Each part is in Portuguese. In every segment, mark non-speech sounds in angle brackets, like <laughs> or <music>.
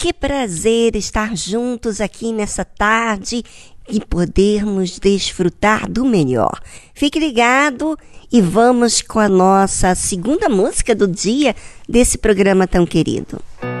Que prazer estar juntos aqui nessa tarde e podermos desfrutar do melhor. Fique ligado e vamos com a nossa segunda música do dia desse programa tão querido. should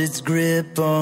its grip on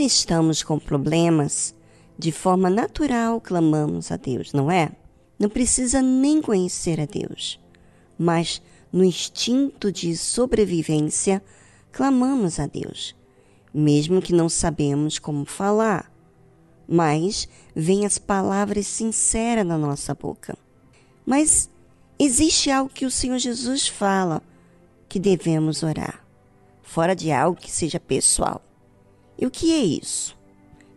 Quando estamos com problemas, de forma natural clamamos a Deus, não é? Não precisa nem conhecer a Deus, mas no instinto de sobrevivência clamamos a Deus, mesmo que não sabemos como falar. Mas vêm as palavras sinceras na nossa boca. Mas existe algo que o Senhor Jesus fala que devemos orar, fora de algo que seja pessoal. E o que é isso?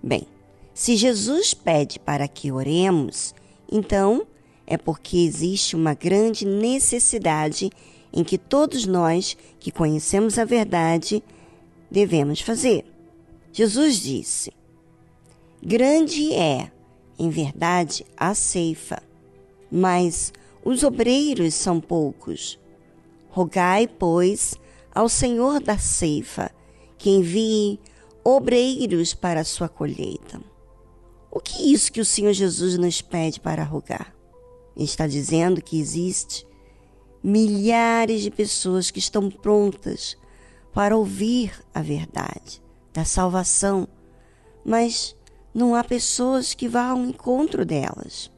Bem, se Jesus pede para que oremos, então é porque existe uma grande necessidade em que todos nós que conhecemos a verdade devemos fazer. Jesus disse: Grande é, em verdade, a ceifa, mas os obreiros são poucos. Rogai, pois, ao Senhor da ceifa que envie obreiros para a sua colheita. O que é isso que o Senhor Jesus nos pede para rogar? Ele está dizendo que existe milhares de pessoas que estão prontas para ouvir a verdade da salvação, mas não há pessoas que vá ao encontro delas.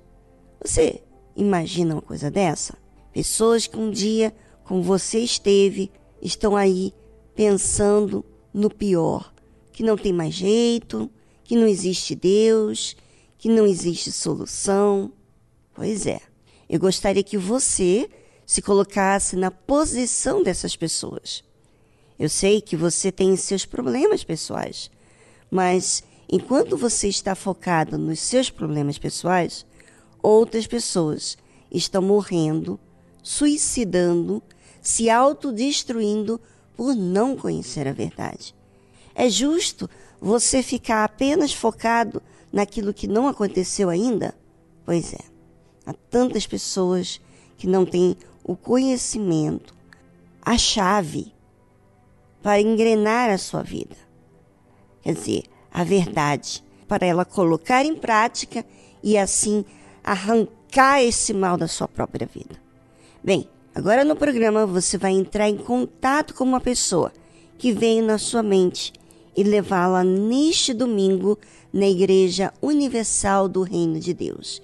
Você imagina uma coisa dessa? Pessoas que um dia, como você esteve, estão aí pensando no pior, que não tem mais jeito, que não existe Deus, que não existe solução. Pois é, eu gostaria que você se colocasse na posição dessas pessoas. Eu sei que você tem seus problemas pessoais, mas enquanto você está focado nos seus problemas pessoais, outras pessoas estão morrendo, suicidando, se autodestruindo por não conhecer a verdade. É justo você ficar apenas focado naquilo que não aconteceu ainda? Pois é. Há tantas pessoas que não têm o conhecimento, a chave para engrenar a sua vida. Quer dizer, a verdade, para ela colocar em prática e assim arrancar esse mal da sua própria vida. Bem, agora no programa você vai entrar em contato com uma pessoa que veio na sua mente e levá-la neste domingo na Igreja Universal do Reino de Deus.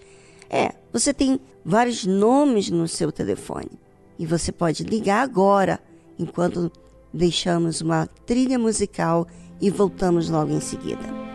É, você tem vários nomes no seu telefone e você pode ligar agora, enquanto deixamos uma trilha musical e voltamos logo em seguida.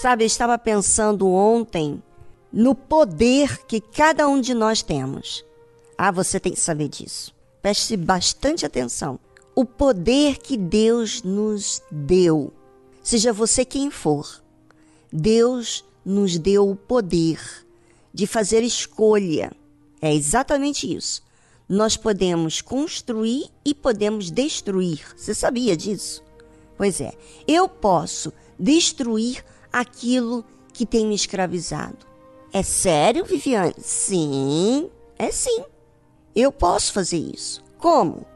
Sabe, eu estava pensando ontem no poder que cada um de nós temos. Ah, você tem que saber disso. Preste bastante atenção. O poder que Deus nos deu, seja você quem for, Deus nos deu o poder de fazer escolha. É exatamente isso. Nós podemos construir e podemos destruir. Você sabia disso? Pois é, eu posso destruir aquilo que tem me escravizado. É sério, Viviane? Sim, é sim. Eu posso fazer isso. Como?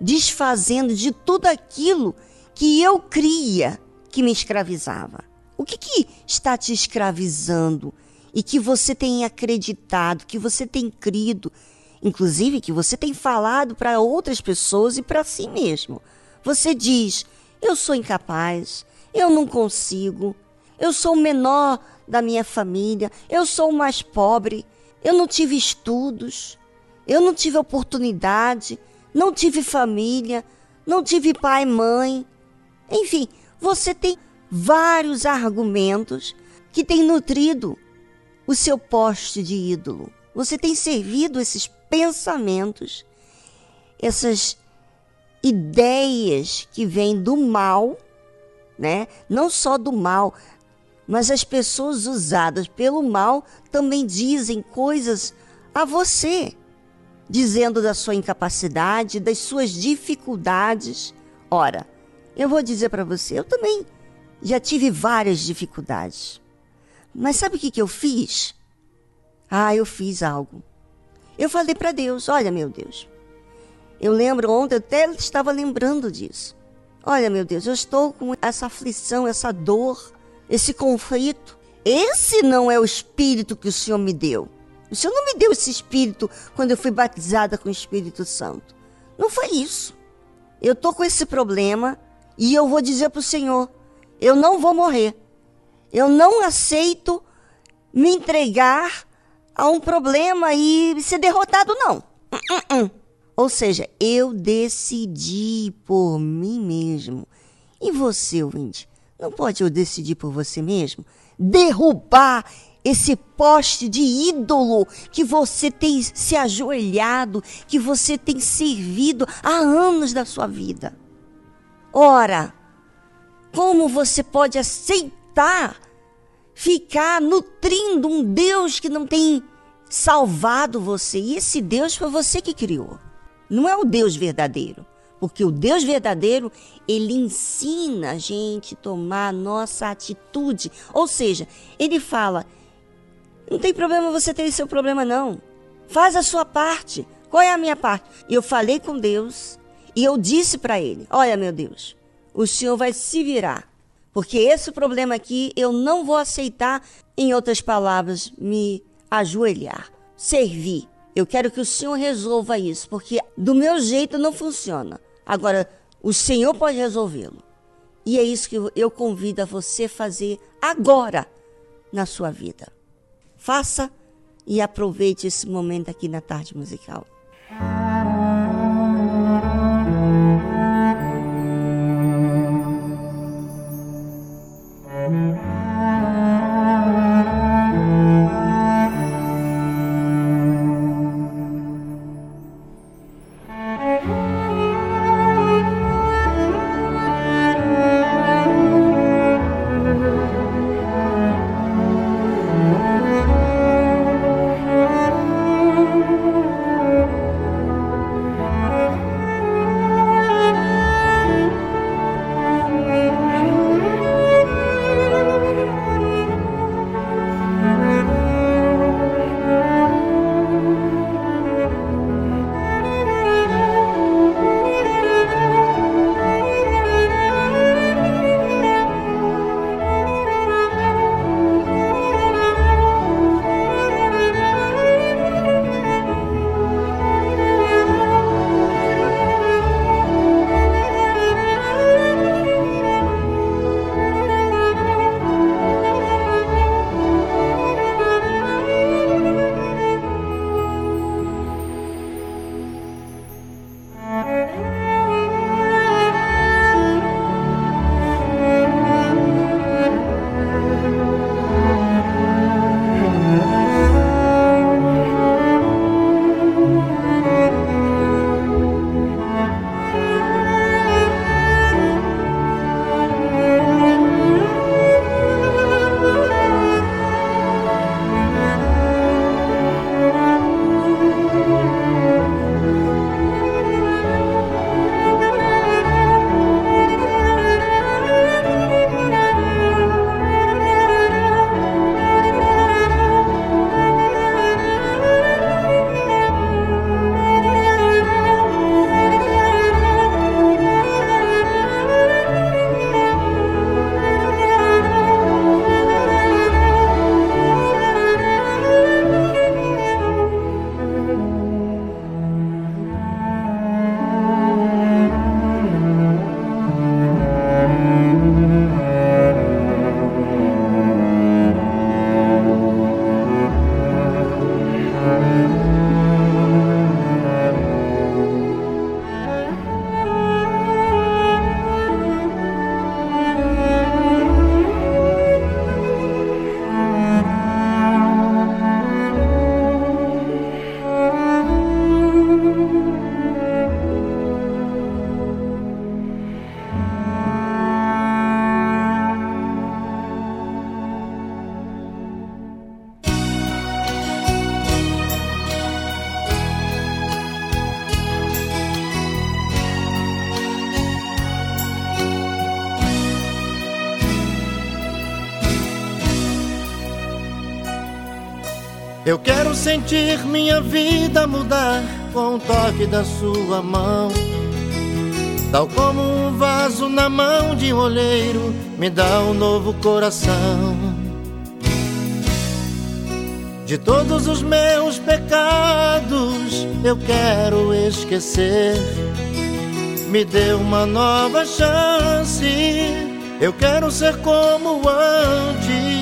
Desfazendo de tudo aquilo que eu cria que me escravizava. O que, que está te escravizando e que você tem acreditado, que você tem crido, inclusive que você tem falado para outras pessoas e para si mesmo? Você diz: eu sou incapaz, eu não consigo, eu sou o menor da minha família, eu sou o mais pobre, eu não tive estudos, eu não tive oportunidade, não tive família, não tive pai e mãe. Enfim, você tem vários argumentos que têm nutrido o seu poste de ídolo. Você tem servido esses pensamentos, essas ideias que vêm do mal, né? Não só do mal, mas as pessoas usadas pelo mal também dizem coisas a você, dizendo da sua incapacidade, das suas dificuldades. Ora, eu vou dizer para você, eu também já tive várias dificuldades. Mas sabe o que, que eu fiz? Ah, eu fiz algo. Eu falei para Deus: Olha, meu Deus. Eu lembro ontem, eu até estava lembrando disso. Olha, meu Deus, eu estou com essa aflição, essa dor, esse conflito. Esse não é o espírito que o Senhor me deu. O Senhor não me deu esse espírito quando eu fui batizada com o Espírito Santo. Não foi isso. Eu tô com esse problema e eu vou dizer para o Senhor: eu não vou morrer. Eu não aceito me entregar a um problema e ser derrotado, não. Uh, uh, uh. Ou seja, eu decidi por mim mesmo. E você, ouvinte, não pode eu decidir por você mesmo? Derrubar esse poste de ídolo que você tem se ajoelhado, que você tem servido há anos da sua vida. Ora, como você pode aceitar ficar nutrindo um Deus que não tem salvado você? E esse Deus foi você que criou. Não é o Deus verdadeiro. Porque o Deus verdadeiro, ele ensina a gente tomar a nossa atitude. Ou seja, ele fala: não tem problema você ter seu problema, não. Faz a sua parte. Qual é a minha parte? Eu falei com Deus e eu disse para ele: Olha, meu Deus, o senhor vai se virar. Porque esse problema aqui eu não vou aceitar, em outras palavras, me ajoelhar, servir. Eu quero que o Senhor resolva isso, porque do meu jeito não funciona. Agora, o Senhor pode resolvê-lo. E é isso que eu convido a você fazer agora na sua vida. Faça e aproveite esse momento aqui na tarde musical. Eu quero sentir minha vida mudar com o toque da sua mão. Tal como um vaso na mão de um olheiro, me dá um novo coração. De todos os meus pecados, eu quero esquecer. Me dê uma nova chance, eu quero ser como antes.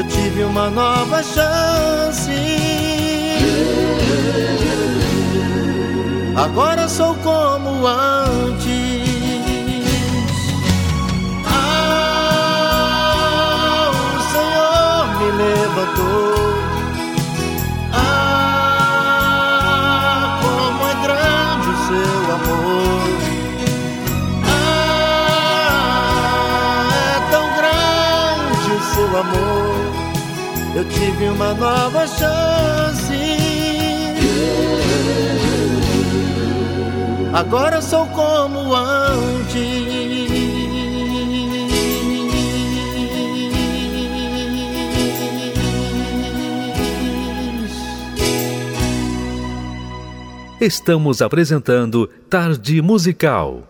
Eu tive uma nova chance. Agora sou como antes. Ah, o Senhor me levantou. Ah, como é grande o seu amor. Ah, é tão grande o seu amor. Eu tive uma nova chance. Agora sou como antes. Estamos apresentando Tarde Musical.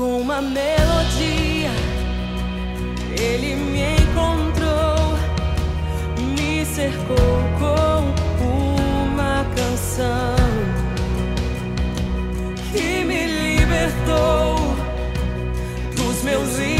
Com uma melodia, ele me encontrou, me cercou com uma canção que me libertou dos meus inimigos,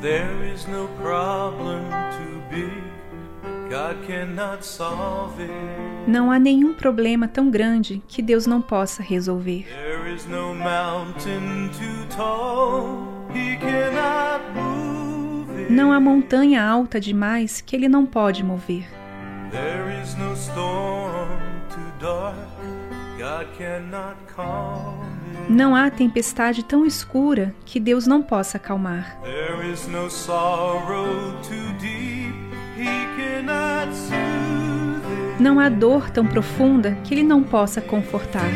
There is no problem too big God cannot solve it. Não há nenhum problema tão grande que Deus não possa resolver. There is no mountain too tall He cannot move it. Não há montanha alta demais que Ele não pode mover. There is no storm too dark God cannot calm. Não há tempestade tão escura que Deus não possa acalmar. Não há dor tão profunda que Ele não possa confortar.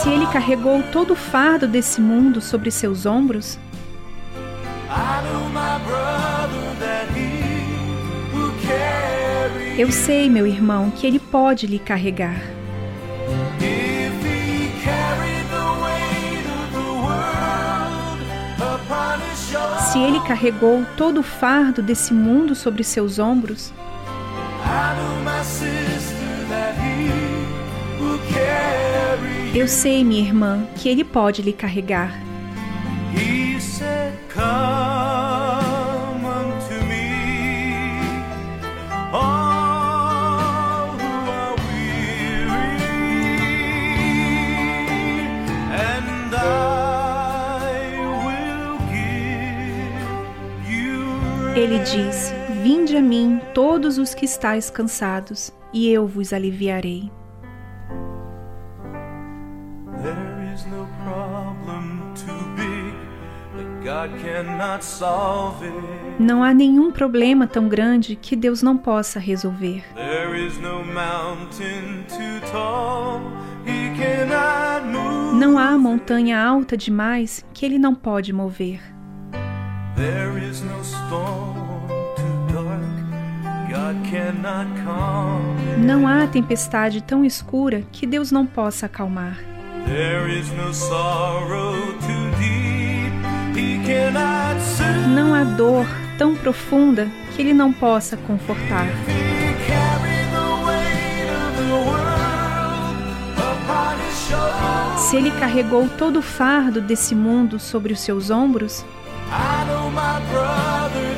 Se Ele carregou todo o fardo desse mundo sobre seus ombros, eu sei, meu irmão, que Ele pode lhe carregar. Se Ele carregou todo o fardo desse mundo sobre seus ombros, eu sei, minha irmã, que Ele pode lhe carregar. He said, Come diz: Vinde a mim, todos os que estáis cansados, e eu vos aliviarei. There is no problem too big that God cannot solve it. Não há nenhum problema tão grande que Deus não possa resolver. Não há montanha alta demais que Ele não pode mover. Não há tempestade tão escura que Deus não possa acalmar. Não há dor tão profunda que Ele não possa confortar. Se Ele carregou todo o fardo desse mundo sobre os seus ombros, I know my brother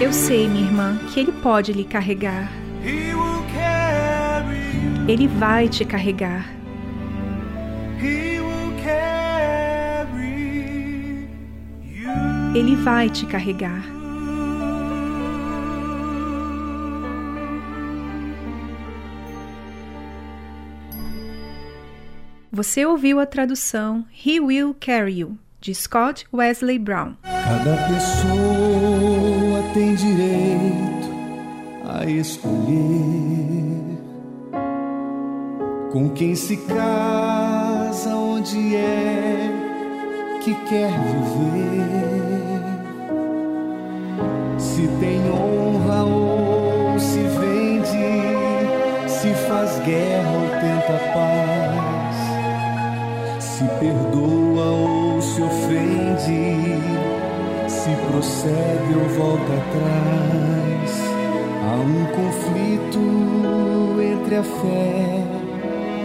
eu sei, minha irmã, que Ele pode lhe carregar. Ele vai te carregar. Ele vai te carregar. Você ouviu a tradução He Will Carry You, de Scott Wesley Brown. Cada pessoa tem direito a escolher com quem se casa, onde é que quer viver. Se tem honra ou se vende, se faz guerra ou tenta paz, se perdoa ou se ofende, se prossegue volta atrás. Há um conflito entre a fé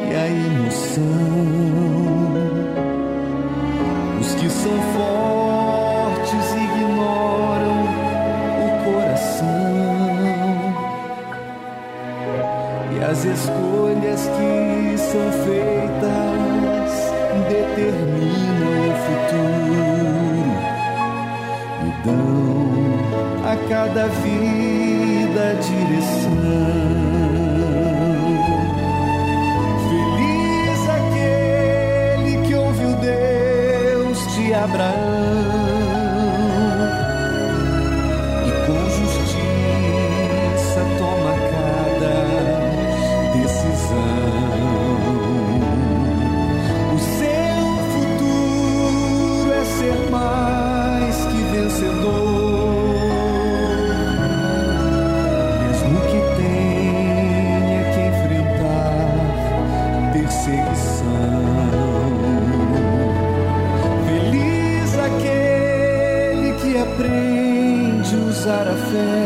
e a emoção. Os que são fortes ignoram o coração e as escolhas que são feitas determinam o futuro dão a cada vida direção. Feliz aquele que ouviu Deus de Abraão that I feel.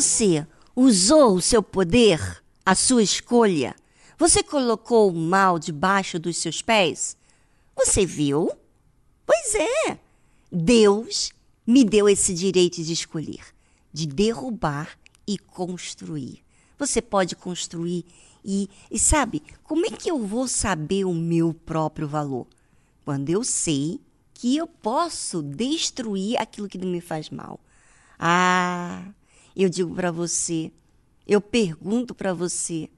Você usou o seu poder, a sua escolha? Você colocou o mal debaixo dos seus pés? Você viu? Pois é. Deus me deu esse direito de escolher, de derrubar e construir. Você pode construir e, e sabe, como é que eu vou saber o meu próprio valor? Quando eu sei que eu posso destruir aquilo que me faz mal. Ah, eu digo para você, eu pergunto para você,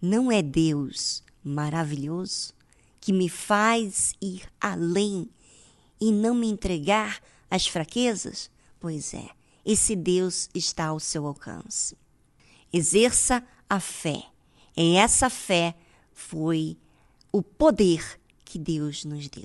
não é Deus maravilhoso que me faz ir além e não me entregar às fraquezas? Pois é, esse Deus está ao seu alcance. Exerça a fé. E essa fé foi o poder que Deus nos deu.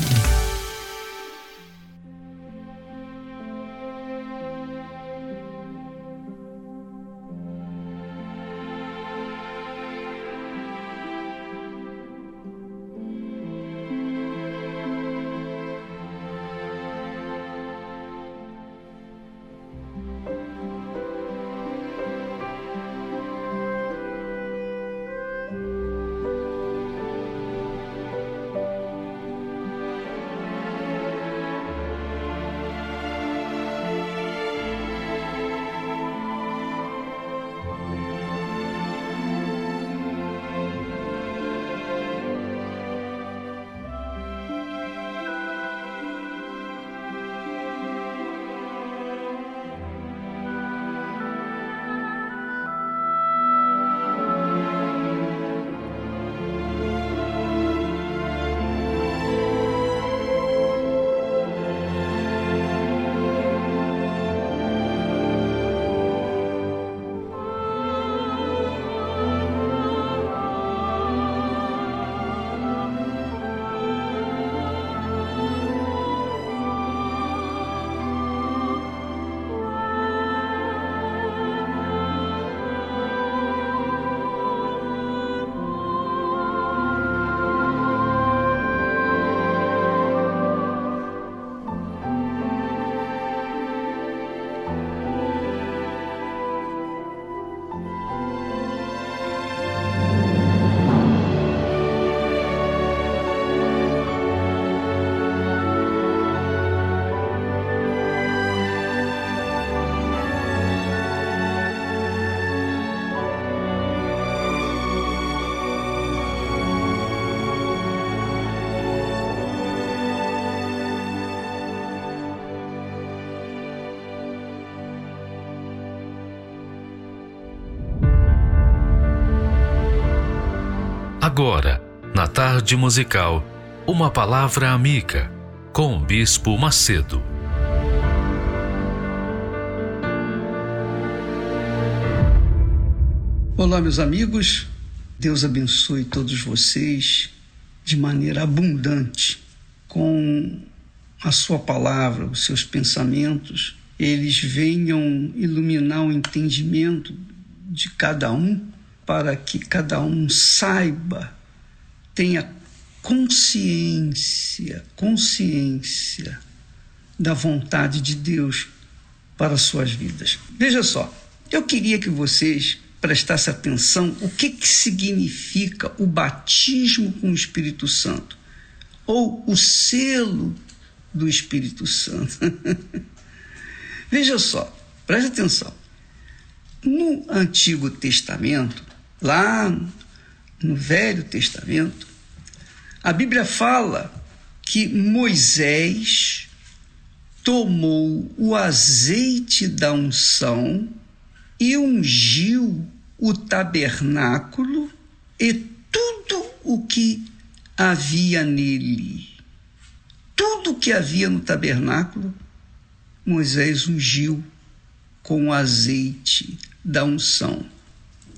Agora, na tarde musical, uma palavra amiga com o Bispo Macedo. Olá, meus amigos. Deus abençoe todos vocês de maneira abundante com a sua palavra, os seus pensamentos, eles venham iluminar o entendimento de cada um para que cada um saiba, tenha consciência, consciência da vontade de Deus para as suas vidas. Veja só, eu queria que vocês prestassem atenção o que, que significa o batismo com o Espírito Santo ou o selo do Espírito Santo. <laughs> Veja só, preste atenção. No Antigo Testamento, lá no Velho Testamento, a Bíblia fala que Moisés tomou o azeite da unção e ungiu o tabernáculo e tudo o que havia nele. Tudo que havia no tabernáculo, Moisés ungiu com o azeite da unção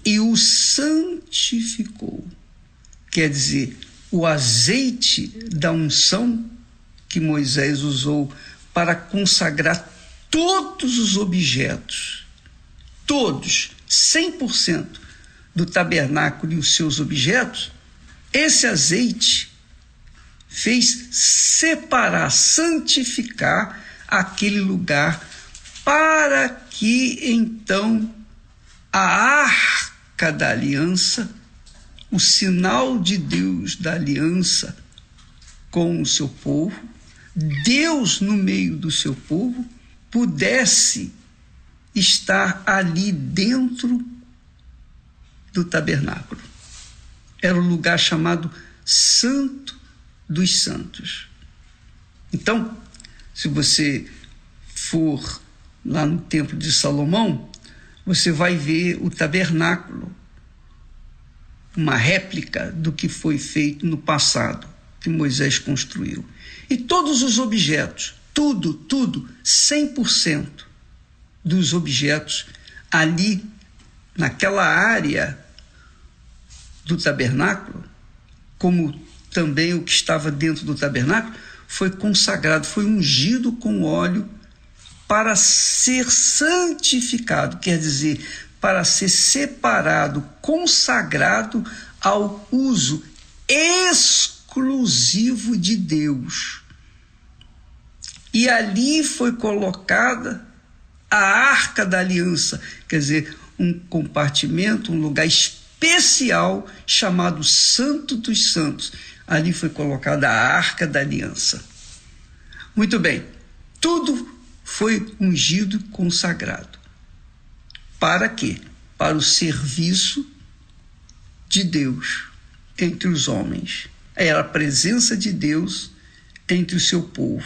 e o santificou. Quer dizer, o azeite da unção que Moisés usou para consagrar todos os objetos, todos, 100% do tabernáculo e os seus objetos, esse azeite fez separar, santificar aquele lugar para que então a arca da aliança, o sinal de Deus da aliança com o seu povo, Deus no meio do seu povo, pudesse estar ali dentro do tabernáculo. Era o lugar chamado Santo dos Santos. Então, se você for lá no Templo de Salomão, você vai ver o tabernáculo, uma réplica do que foi feito no passado, que Moisés construiu. E todos os objetos, tudo, tudo, 100% dos objetos ali, naquela área do tabernáculo, como também o que estava dentro do tabernáculo, foi consagrado, foi ungido com óleo para ser santificado, quer dizer, para ser separado, consagrado ao uso exclusivo de Deus. E ali foi colocada a arca da aliança, quer dizer, um compartimento, um lugar especial chamado Santo dos Santos. Ali foi colocada a arca da aliança. Muito bem, tudo foi ungido consagrado. Para quê? Para o serviço de Deus entre os homens. Era a presença de Deus entre o seu povo.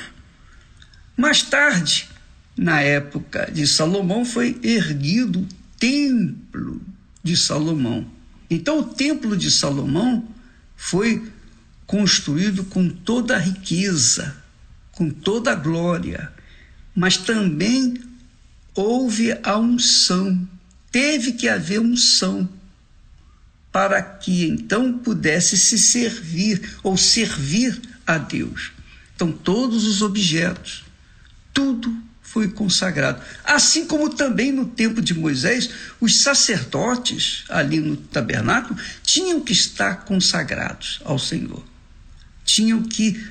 Mais tarde, na época de Salomão, foi erguido o templo de Salomão. Então, o templo de Salomão foi construído com toda a riqueza, com toda a glória, mas também houve a unção, teve que haver unção para que então pudesse se servir ou servir a Deus. Então, todos os objetos, tudo foi consagrado. Assim como também no tempo de Moisés, os sacerdotes ali no tabernáculo tinham que estar consagrados ao Senhor. Tinham que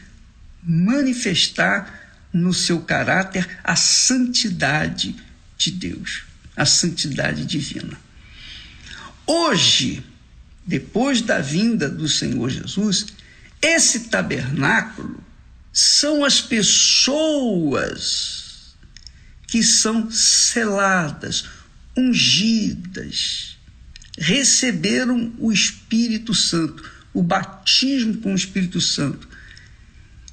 manifestar no seu caráter a santidade de Deus, a santidade divina. Hoje, depois da vinda do Senhor Jesus, esse tabernáculo são as pessoas que são seladas, ungidas, receberam o Espírito Santo, o batismo com o Espírito Santo.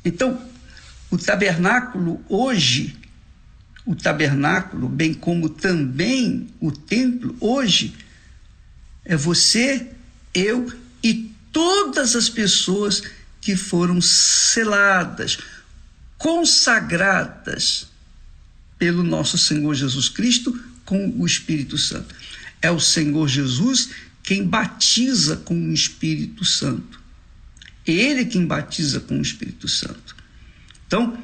Então, o tabernáculo hoje, o tabernáculo, bem como também o templo, hoje, é você, eu e todas as pessoas que foram seladas, consagradas pelo nosso Senhor Jesus Cristo com o Espírito Santo. É o Senhor Jesus quem batiza com o Espírito Santo. Ele quem batiza com o Espírito Santo. Então,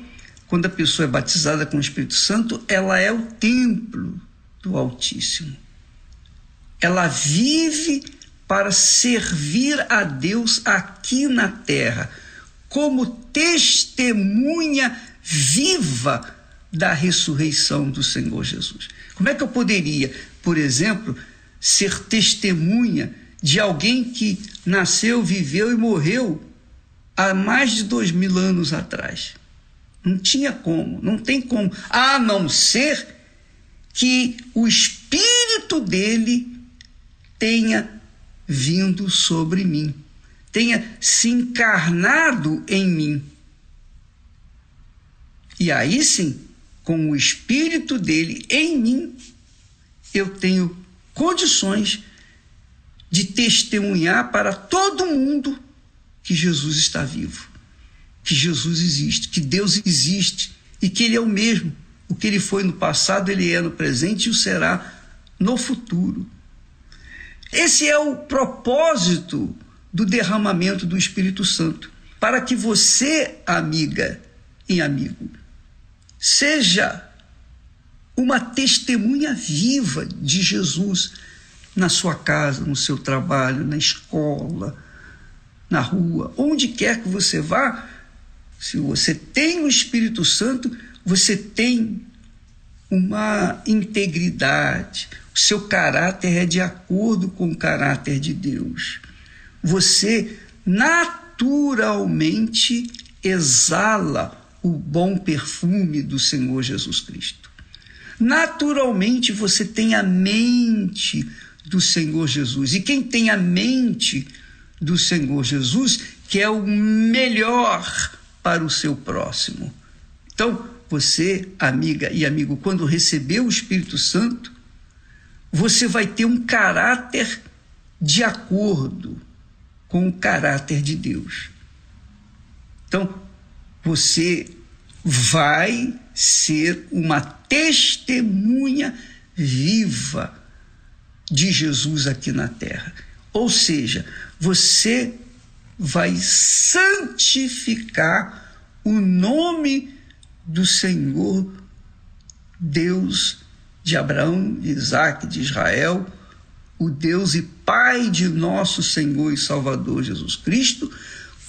quando a pessoa é batizada com o Espírito Santo, ela é o templo do Altíssimo. Ela vive para servir a Deus aqui na terra, como testemunha viva da ressurreição do Senhor Jesus. Como é que eu poderia, por exemplo, ser testemunha de alguém que nasceu, viveu e morreu há mais de dois mil anos atrás? Não tinha como, não tem como, a não ser que o espírito dele tenha vindo sobre mim, tenha se encarnado em mim. E aí sim, com o espírito dele em mim, eu tenho condições de testemunhar para todo mundo que Jesus está vivo, que Jesus existe, que Deus existe e que Ele é o mesmo. O que Ele foi no passado, Ele é no presente e o será no futuro. Esse é o propósito do derramamento do Espírito Santo, para que você, amiga e amigo, seja uma testemunha viva de Jesus na sua casa, no seu trabalho, na escola, na rua, onde quer que você vá. Se você tem o Espírito Santo, você tem uma integridade, o seu caráter é de acordo com o caráter de Deus. Você naturalmente exala o bom perfume do Senhor Jesus Cristo. Naturalmente você tem a mente do Senhor Jesus. E quem tem a mente do Senhor Jesus quer o melhor para o seu próximo. Então, você, amiga e amigo, quando receber o Espírito Santo, você vai ter um caráter de acordo com o caráter de Deus. Então, você vai ser uma testemunha viva de Jesus aqui na terra. Ou seja, você vai santificar o nome do Senhor Deus de Abraão, de Isaac, de Israel, o Deus e Pai de nosso Senhor e Salvador Jesus Cristo,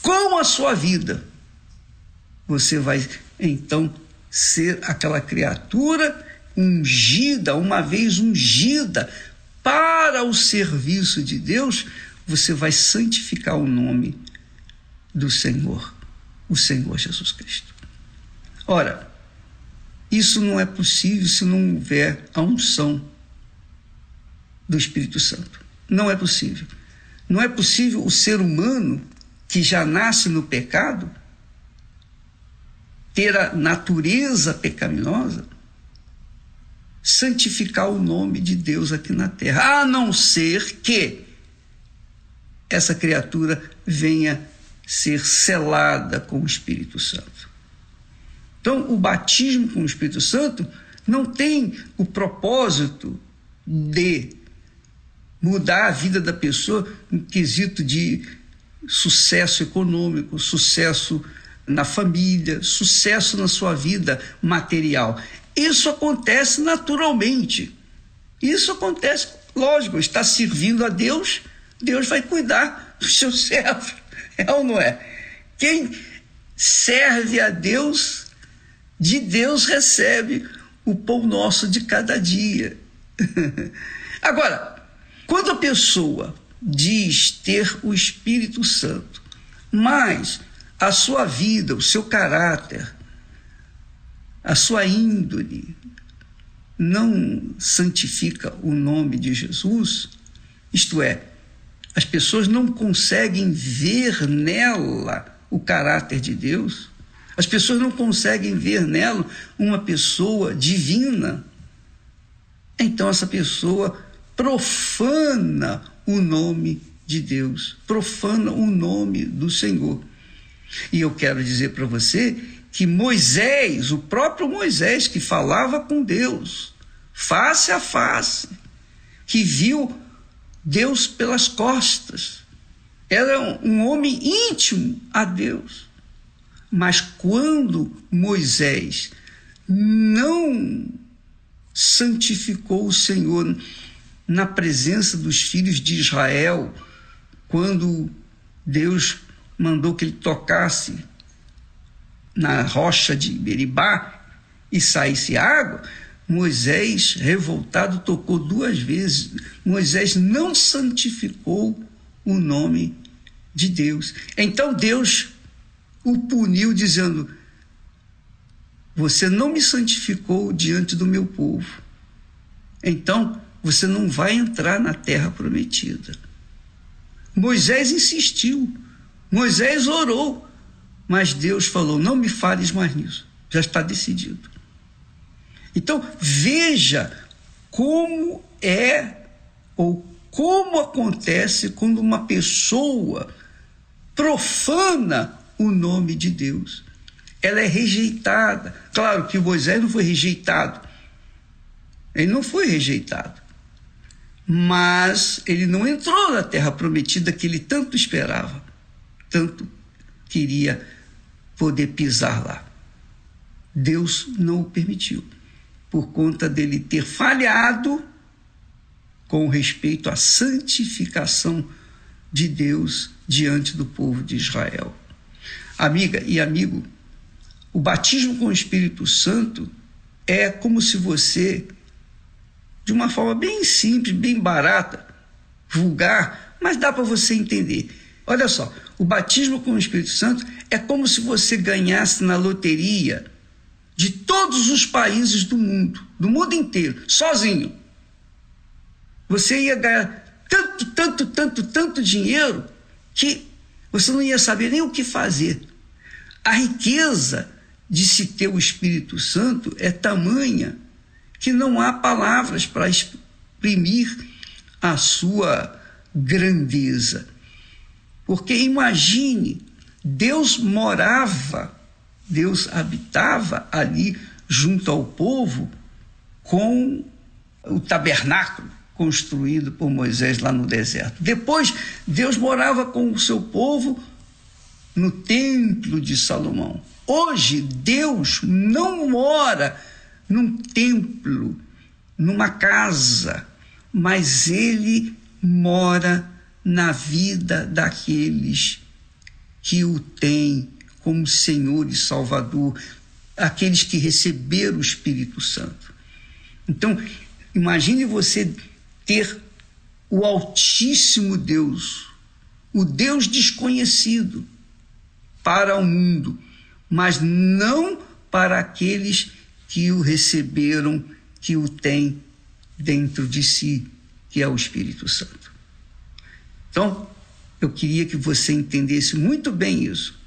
com a sua vida. Você vai então ser aquela criatura ungida, uma vez ungida para o serviço de Deus, você vai santificar o nome do Senhor, o Senhor Jesus Cristo. Ora, isso não é possível se não houver a unção do Espírito Santo. Não é possível. Não é possível o ser humano que já nasce no pecado ter a natureza pecaminosa santificar o nome de Deus aqui na terra, a não ser que essa criatura venha ser selada com o Espírito Santo. Então, o batismo com o Espírito Santo não tem o propósito de mudar a vida da pessoa no quesito de sucesso econômico, sucesso na família, sucesso na sua vida material. Isso acontece naturalmente. Isso acontece, lógico, está servindo a Deus, Deus vai cuidar dos seus <laughs> servos. É ou não é? Quem serve a Deus, de Deus recebe o pão nosso de cada dia. <laughs> Agora, quando a pessoa diz ter o Espírito Santo, mas a sua vida, o seu caráter, a sua índole não santifica o nome de Jesus, isto é, as pessoas não conseguem ver nela o caráter de Deus, as pessoas não conseguem ver nela uma pessoa divina. Então essa pessoa profana o nome de Deus, profana o nome do Senhor. E eu quero dizer para você que Moisés, o próprio Moisés que falava com Deus, face a face, que viu Deus pelas costas, era um homem íntimo a Deus. Mas quando Moisés não santificou o Senhor na presença dos filhos de Israel, quando Deus mandou que ele tocasse na rocha de Beribá e saísse água, Moisés, revoltado, tocou duas vezes. Moisés não santificou o nome de Deus. Então Deus o puniu, dizendo: Você não me santificou diante do meu povo. Então você não vai entrar na terra prometida. Moisés insistiu, Moisés orou, mas Deus falou: Não me fales mais nisso, já está decidido. Então veja como é ou como acontece quando uma pessoa profana o nome de Deus. Ela é rejeitada. Claro que Moisés não foi rejeitado. Ele não foi rejeitado. Mas ele não entrou na terra prometida que ele tanto esperava, tanto queria poder pisar lá. Deus não o permitiu, por conta dele ter falhado com respeito à santificação de Deus diante do povo de Israel. Amiga e amigo, o batismo com o Espírito Santo é como se você, de uma forma bem simples, bem barata, vulgar, mas dá para você entender. Olha só, o batismo com o Espírito Santo é como se você ganhasse na loteria de todos os países do mundo, do mundo inteiro, sozinho. Você ia ganhar tanto, tanto, tanto, tanto dinheiro que você não ia saber nem o que fazer. A riqueza de se ter o Espírito Santo é tamanha que não há palavras para exprimir a sua grandeza. Porque imagine, Deus morava, Deus habitava ali junto ao povo com o tabernáculo construído por Moisés lá no deserto. Depois, Deus morava com o seu povo no templo de Salomão. Hoje, Deus não mora num templo, numa casa, mas ele mora na vida daqueles que o têm como Senhor e Salvador, aqueles que receberam o Espírito Santo. Então, imagine você ter o Altíssimo Deus, o Deus desconhecido para o mundo, mas não para aqueles que o receberam, que o têm dentro de si, que é o Espírito Santo. Então, eu queria que você entendesse muito bem isso.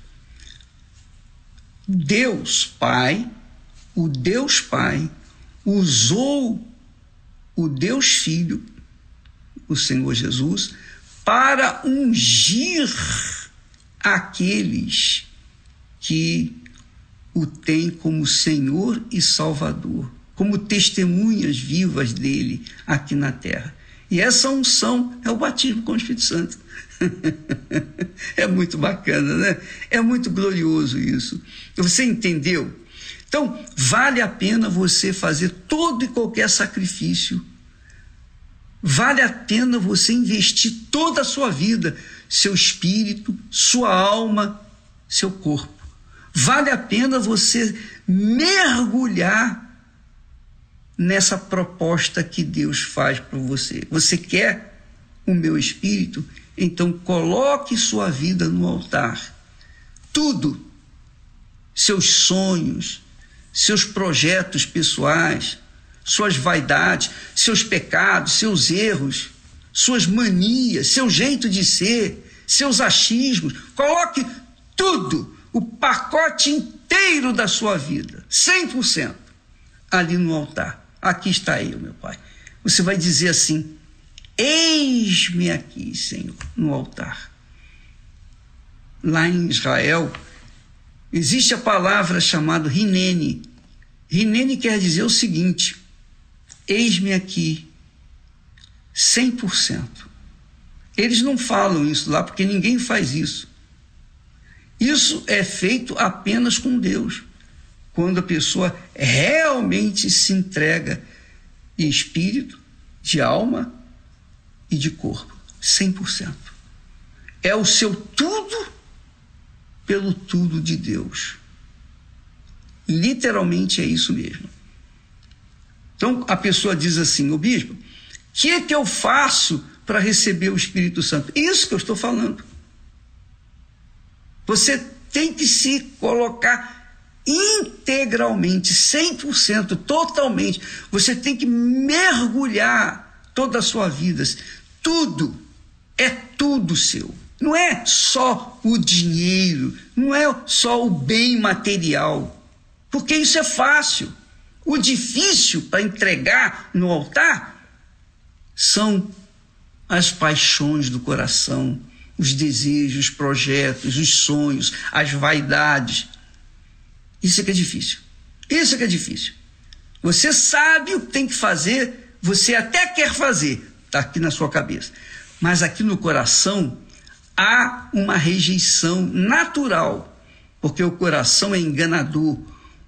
Deus Pai, o Deus Pai, usou o Deus Filho, o Senhor Jesus, para ungir aqueles que o têm como Senhor e Salvador, como testemunhas vivas dele aqui na terra. E essa unção é o batismo com o Espírito Santo. <laughs> é muito bacana, né? É muito glorioso isso. Você entendeu? Então, vale a pena você fazer todo e qualquer sacrifício. Vale a pena você investir toda a sua vida, seu espírito, sua alma, seu corpo. Vale a pena você mergulhar nessa proposta que Deus faz para você. Você quer o meu espírito? Então coloque sua vida no altar. Tudo, seus sonhos, seus projetos pessoais, suas vaidades, seus pecados, seus erros, suas manias, seu jeito de ser, seus achismos. Coloque tudo, o pacote inteiro da sua vida, 100%, ali no altar. Aqui está eu, meu Pai. Você vai dizer assim: Eis-me aqui, Senhor, no altar. Lá em Israel, existe a palavra chamada Rinene. Rinene quer dizer o seguinte: eis-me aqui, 100%. Eles não falam isso lá porque ninguém faz isso. Isso é feito apenas com Deus, quando a pessoa realmente se entrega de espírito, de alma e de corpo, 100%. É o seu tudo pelo tudo de Deus. Literalmente é isso mesmo. Então a pessoa diz assim: o bispo, o que é que eu faço para receber o Espírito Santo? Isso que eu estou falando. Você tem que se colocar integralmente, 100%, totalmente. Você tem que mergulhar toda a sua vida. Tudo é tudo seu. Não é só o dinheiro, não é só o bem material, porque isso é fácil. O difícil para entregar no altar são as paixões do coração, os desejos, os projetos, os sonhos, as vaidades. Isso é que é difícil. Isso é que é difícil. Você sabe o que tem que fazer, você até quer fazer, está aqui na sua cabeça. Mas aqui no coração há uma rejeição natural, porque o coração é enganador,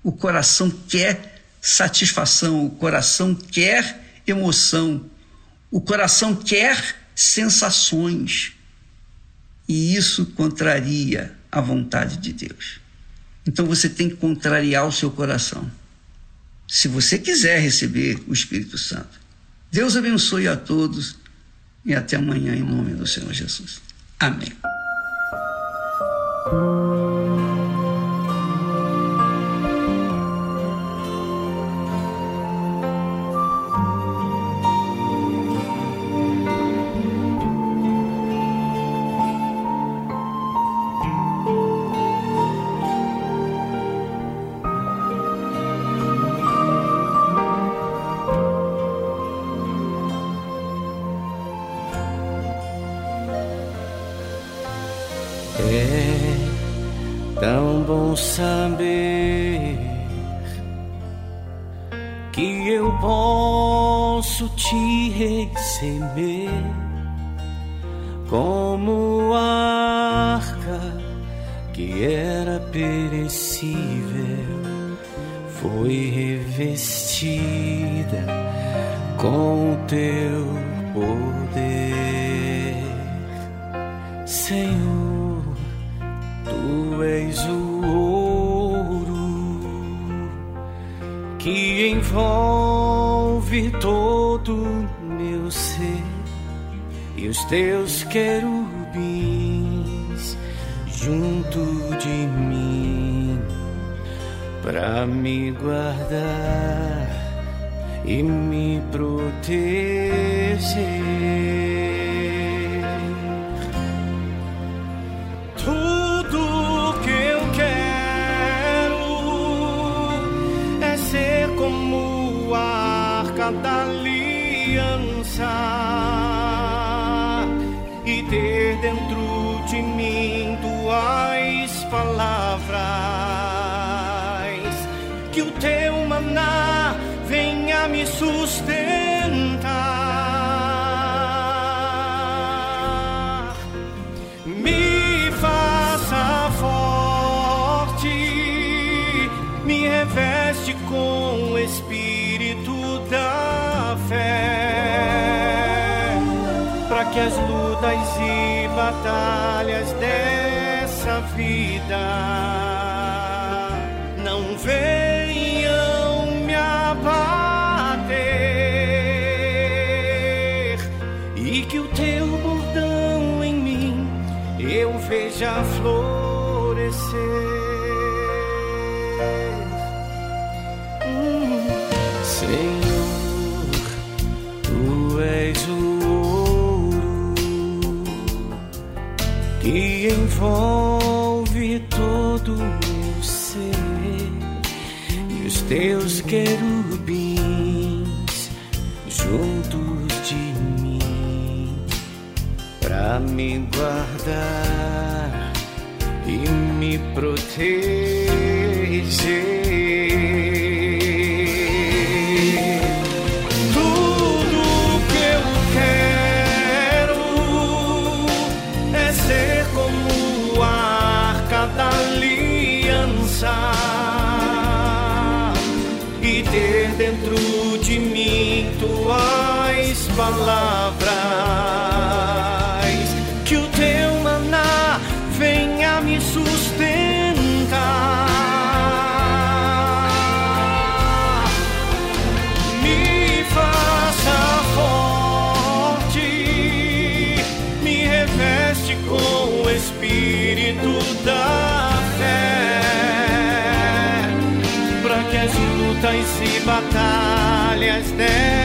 o coração quer satisfação, o coração quer emoção, o coração quer sensações. E isso contraria a vontade de Deus. Então você tem que contrariar o seu coração. Se você quiser receber o Espírito Santo. Deus abençoe a todos e até amanhã em nome do Senhor Jesus. Amém. Vida não venham me abater e que o teu bordão em mim eu veja florescer. Hum, Senhor, tu és o ouro que envolve teus querubins juntos de mim para me guardar e me proteger. palavras. Que o teu maná venha me sustentar. Me faça forte, me reveste com o espírito da fé. Para que as lutas e batalhas dela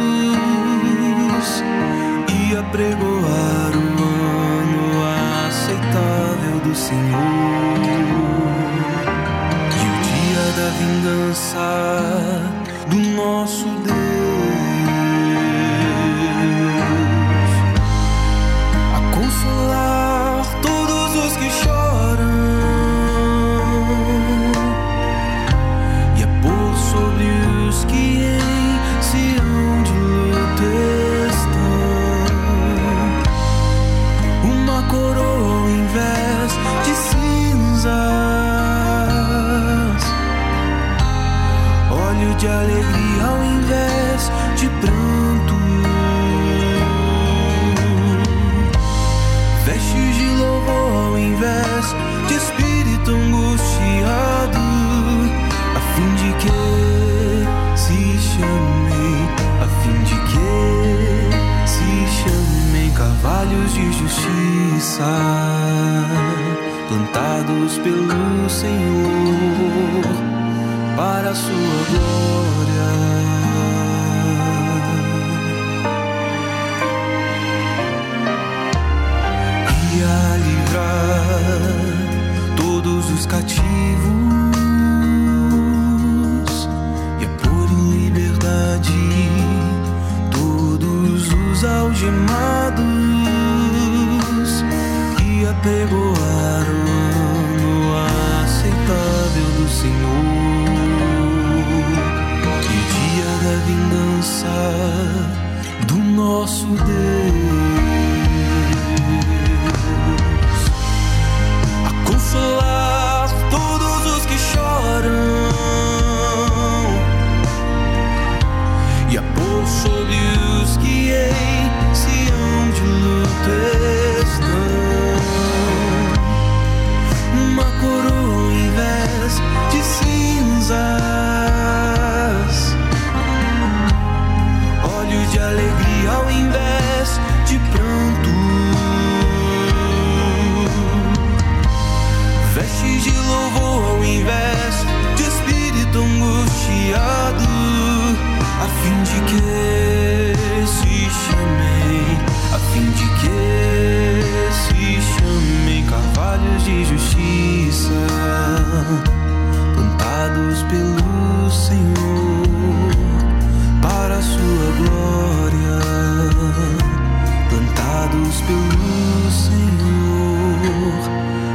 Algemados e a pregoar o ano aceitável do Senhor. E o dia da vingança do nosso Deus justiça, plantados pelo Senhor para a sua glória. e a livrar todos os cativos e a pôr em liberdade todos os algemados pregoar o aceitável do Senhor. E o dia da vingança do nosso Deus pelo Senhor para a sua glória, plantados pelo Senhor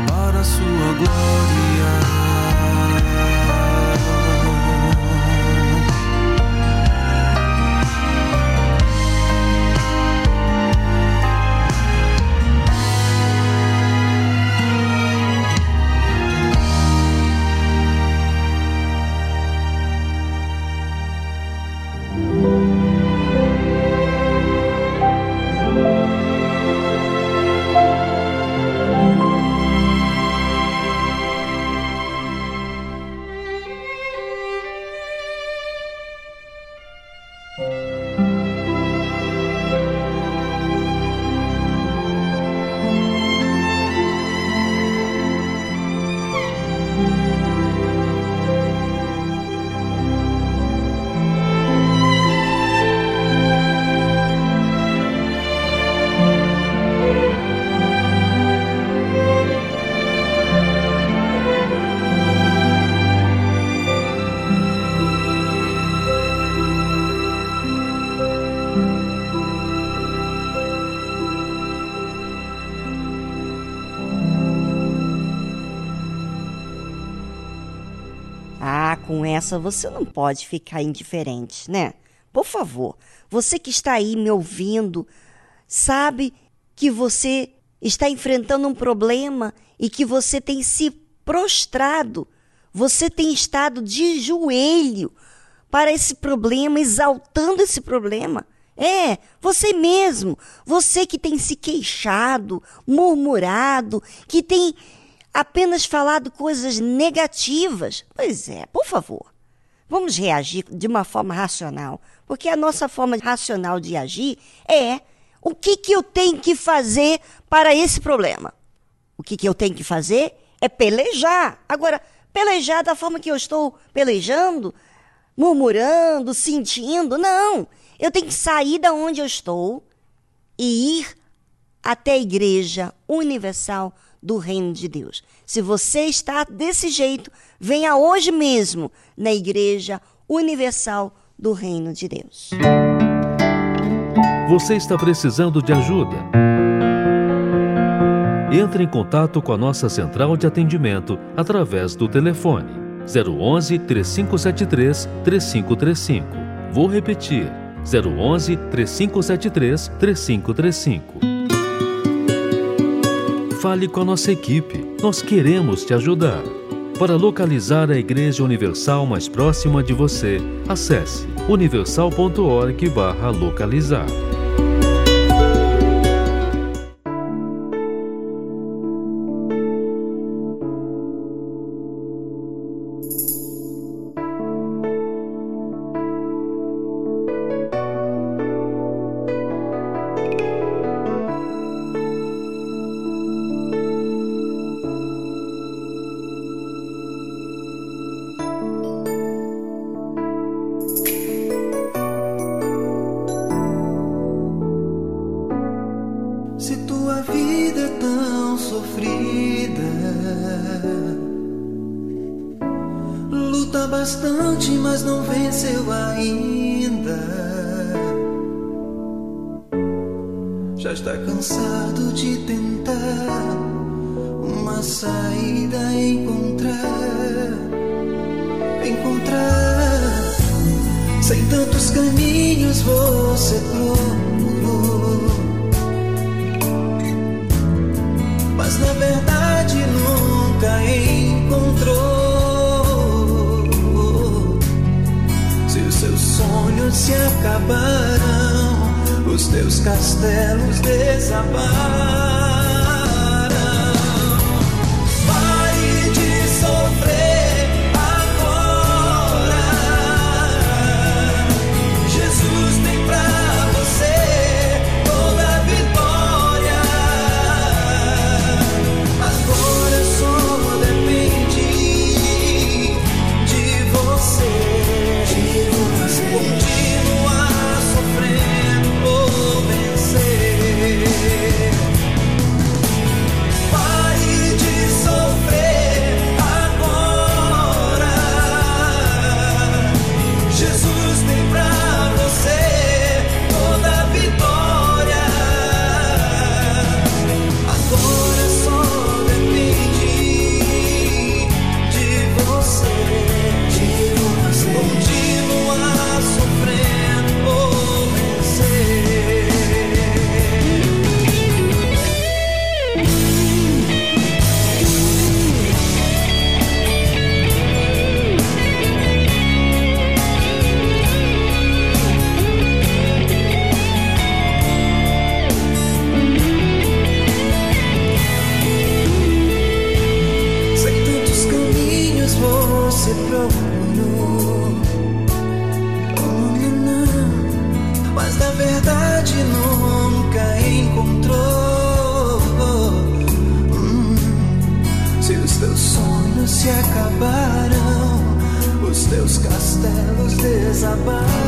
para a sua glória. Você não pode ficar indiferente, né? Por favor, você que está aí me ouvindo, sabe que você está enfrentando um problema e que você tem se prostrado, você tem estado de joelho para esse problema, exaltando esse problema. É, você mesmo. Você que tem se queixado, murmurado, que tem apenas falado coisas negativas. Pois é, por favor. Vamos reagir de uma forma racional. Porque a nossa forma racional de agir é o que, que eu tenho que fazer para esse problema. O que, que eu tenho que fazer é pelejar. Agora, pelejar da forma que eu estou pelejando, murmurando, sentindo, não. Eu tenho que sair da onde eu estou e ir até a igreja universal do reino de Deus. Se você está desse jeito, venha hoje mesmo na igreja universal do reino de Deus. Você está precisando de ajuda? Entre em contato com a nossa central de atendimento através do telefone 011 3573 3535. Vou repetir: 011 3573 3535. Fale com a nossa equipe, nós queremos te ajudar. Para localizar a Igreja Universal mais próxima de você, acesse universal.org/localizar. bastante, mas não venceu ainda. Já está cansado de tentar uma saída encontrar, encontrar. Sem tantos caminhos você procurou. Se acabaram, os teus castelos desabaram. Se acabaram, os teus castelos desabaram.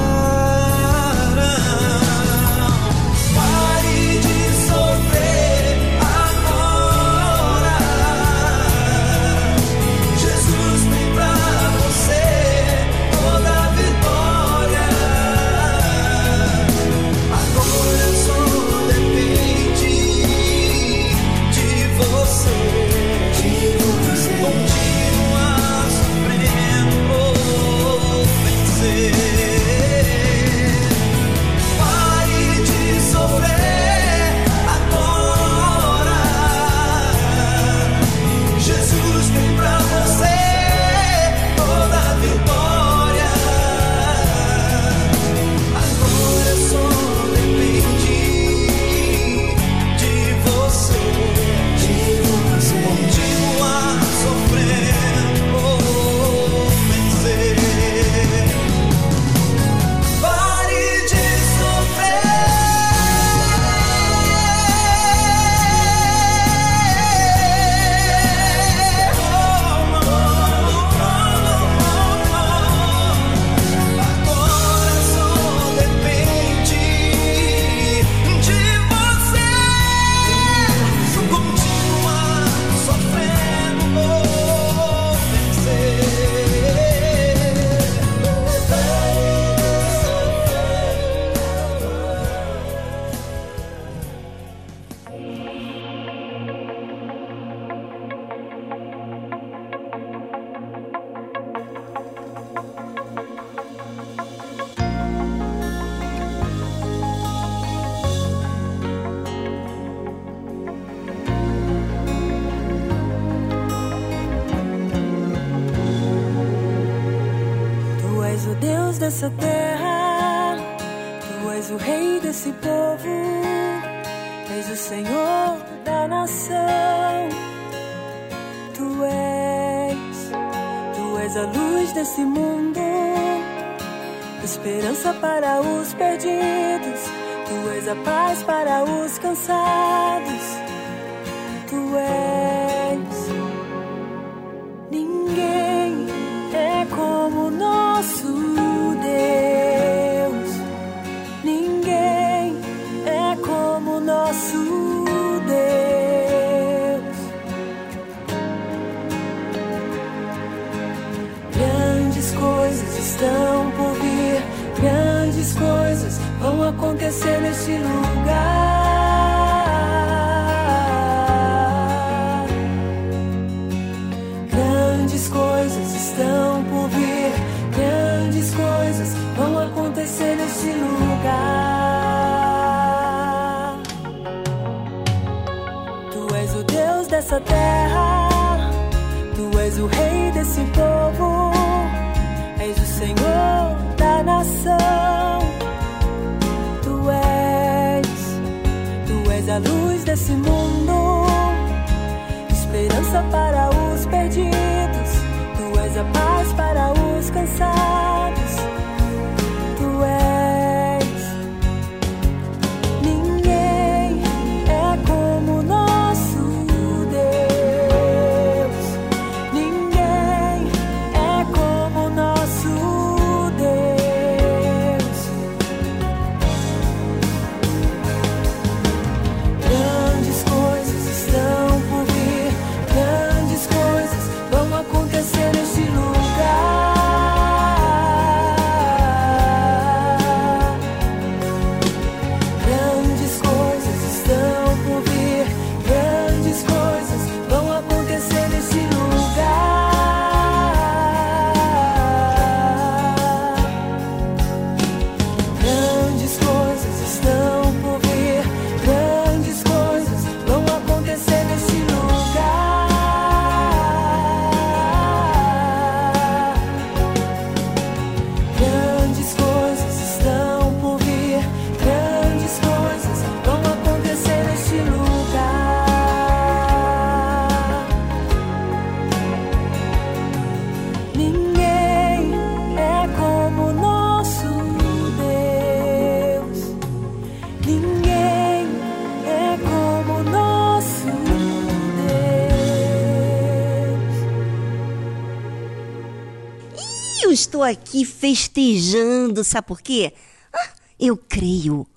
Estou aqui festejando, sabe por quê? Ah, eu creio.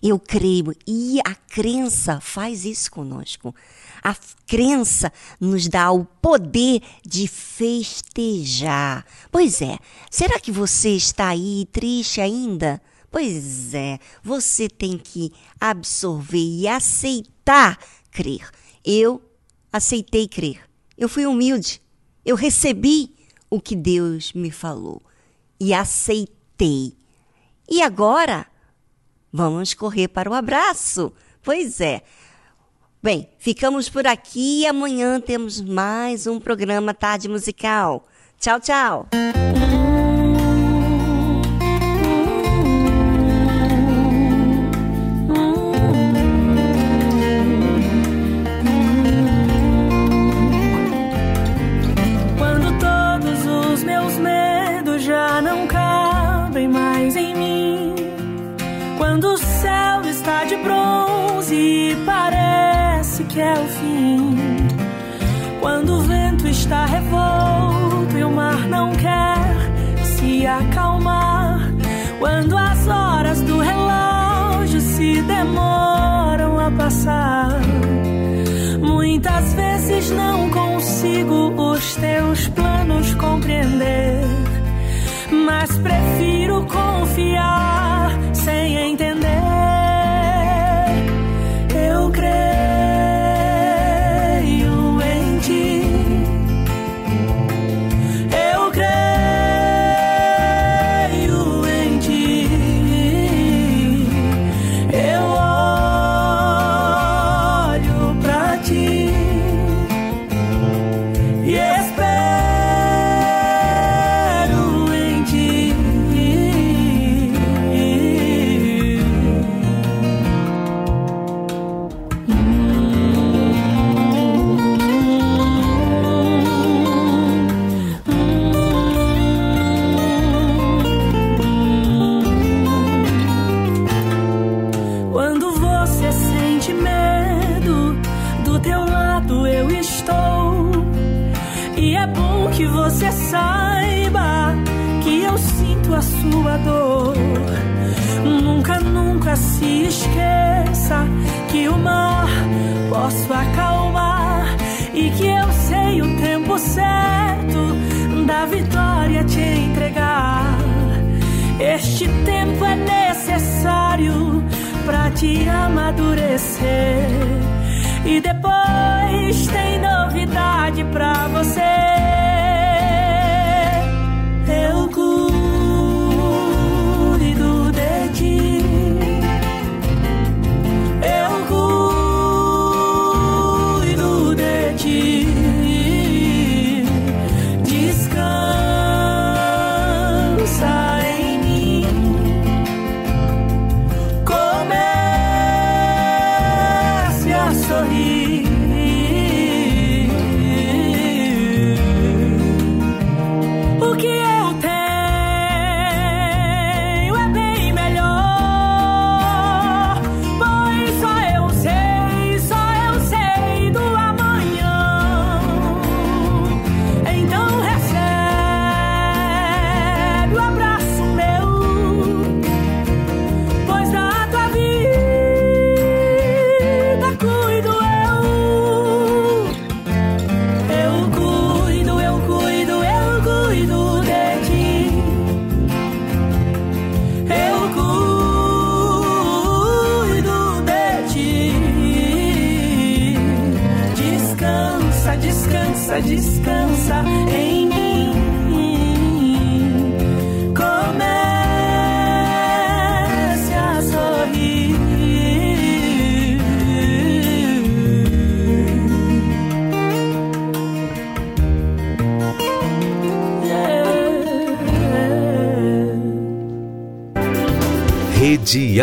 Eu creio. E a crença faz isso conosco. A crença nos dá o poder de festejar. Pois é, será que você está aí triste ainda? Pois é, você tem que absorver e aceitar crer. Eu aceitei crer. Eu fui humilde. Eu recebi o que Deus me falou e aceitei. E agora, vamos correr para o abraço. Pois é. Bem, ficamos por aqui e amanhã temos mais um programa Tarde Musical. Tchau, tchau. Que é o fim. Quando o vento está revolto e o mar não quer se acalmar. Quando as horas do relógio se demoram a passar. Muitas vezes não consigo os teus planos compreender, mas prefiro confiar